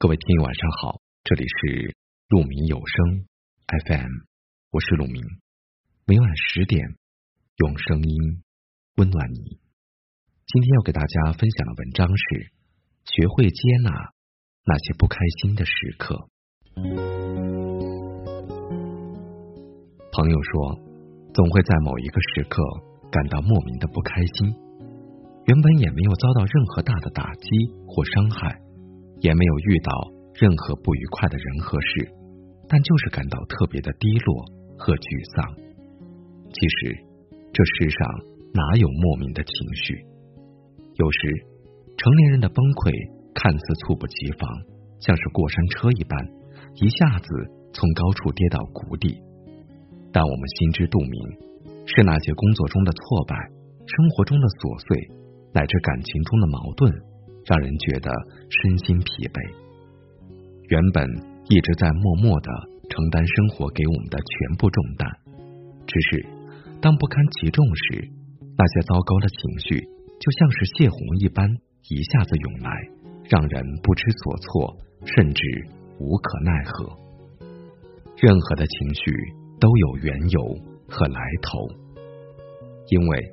各位听友晚上好，这里是鹿鸣有声 FM，我是鹿鸣，每晚十点用声音温暖你。今天要给大家分享的文章是：学会接纳那些不开心的时刻。朋友说，总会在某一个时刻感到莫名的不开心，原本也没有遭到任何大的打击或伤害。也没有遇到任何不愉快的人和事，但就是感到特别的低落和沮丧。其实，这世上哪有莫名的情绪？有时，成年人的崩溃看似猝不及防，像是过山车一般，一下子从高处跌到谷底。但我们心知肚明，是那些工作中的挫败、生活中的琐碎，乃至感情中的矛盾。让人觉得身心疲惫，原本一直在默默的承担生活给我们的全部重担，只是当不堪其重时，那些糟糕的情绪就像是泄洪一般，一下子涌来，让人不知所措，甚至无可奈何。任何的情绪都有缘由和来头，因为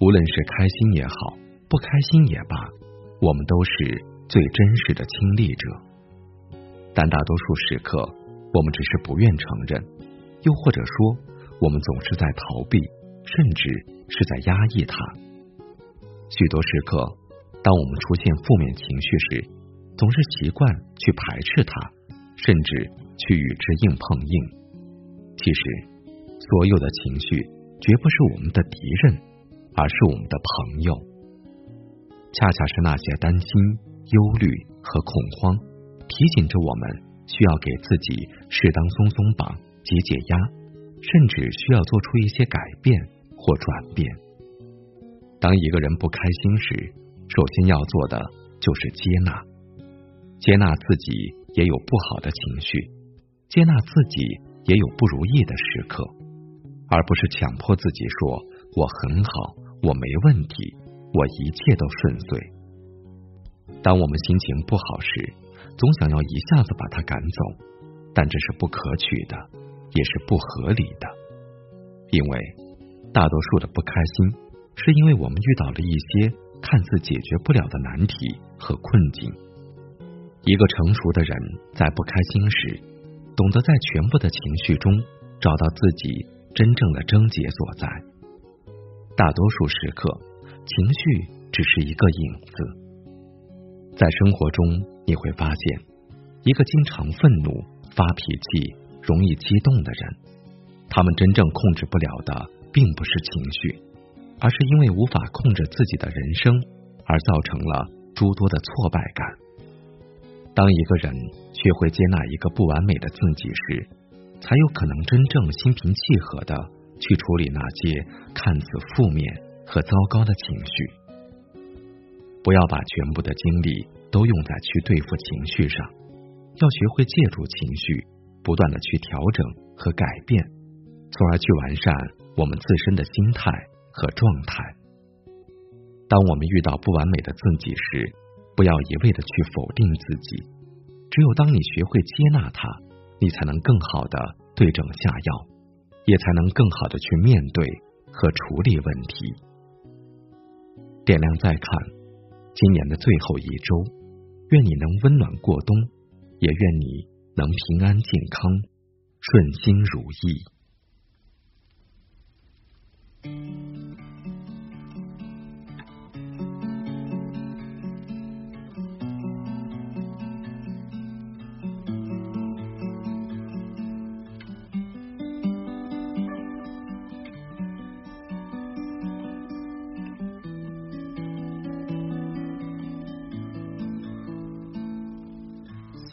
无论是开心也好，不开心也罢。我们都是最真实的亲历者，但大多数时刻，我们只是不愿承认，又或者说，我们总是在逃避，甚至是在压抑它。许多时刻，当我们出现负面情绪时，总是习惯去排斥它，甚至去与之硬碰硬。其实，所有的情绪绝不是我们的敌人，而是我们的朋友。恰恰是那些担心、忧虑和恐慌，提醒着我们需要给自己适当松松绑、解解压，甚至需要做出一些改变或转变。当一个人不开心时，首先要做的就是接纳，接纳自己也有不好的情绪，接纳自己也有不如意的时刻，而不是强迫自己说我很好，我没问题。我一切都顺遂。当我们心情不好时，总想要一下子把他赶走，但这是不可取的，也是不合理的。因为大多数的不开心，是因为我们遇到了一些看似解决不了的难题和困境。一个成熟的人在不开心时，懂得在全部的情绪中找到自己真正的症结所在。大多数时刻。情绪只是一个影子，在生活中你会发现，一个经常愤怒、发脾气、容易激动的人，他们真正控制不了的，并不是情绪，而是因为无法控制自己的人生，而造成了诸多的挫败感。当一个人学会接纳一个不完美的自己时，才有可能真正心平气和的去处理那些看似负面。和糟糕的情绪，不要把全部的精力都用在去对付情绪上，要学会借助情绪，不断的去调整和改变，从而去完善我们自身的心态和状态。当我们遇到不完美的自己时，不要一味的去否定自己，只有当你学会接纳它，你才能更好的对症下药，也才能更好的去面对和处理问题。点亮再看，今年的最后一周，愿你能温暖过冬，也愿你能平安健康，顺心如意。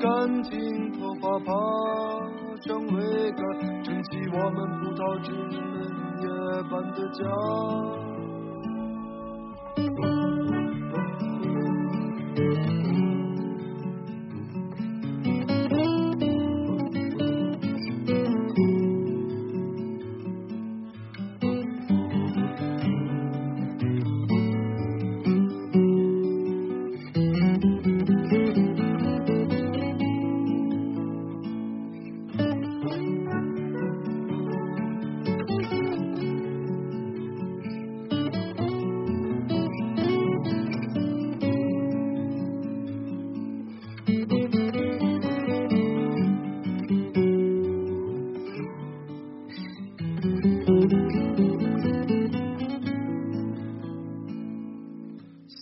干净头发，爬上桅杆，撑起我们葡萄枝嫩叶般的家。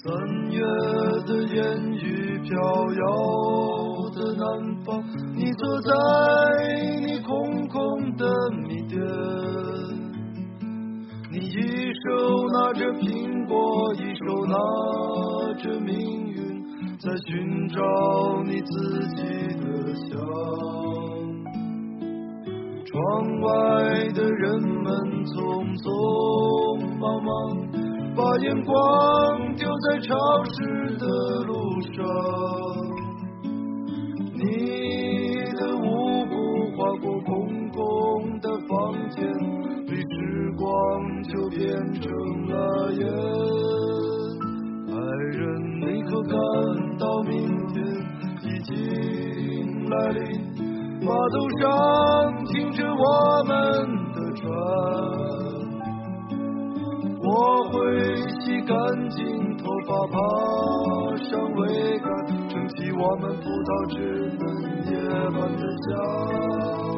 三月的烟雨飘摇的南方，你坐在你空空的米店，你一手拿着苹果，一手拿着命运，在寻找你自己的香。窗外的人们匆匆忙忙。把眼光丢在潮湿的路上，你的舞步划过空空的房间，对时光就变成了烟。爱人，你可感到明天已经来临？码头上发，爬上桅杆，撑起我们葡萄枝嫩叶般的家。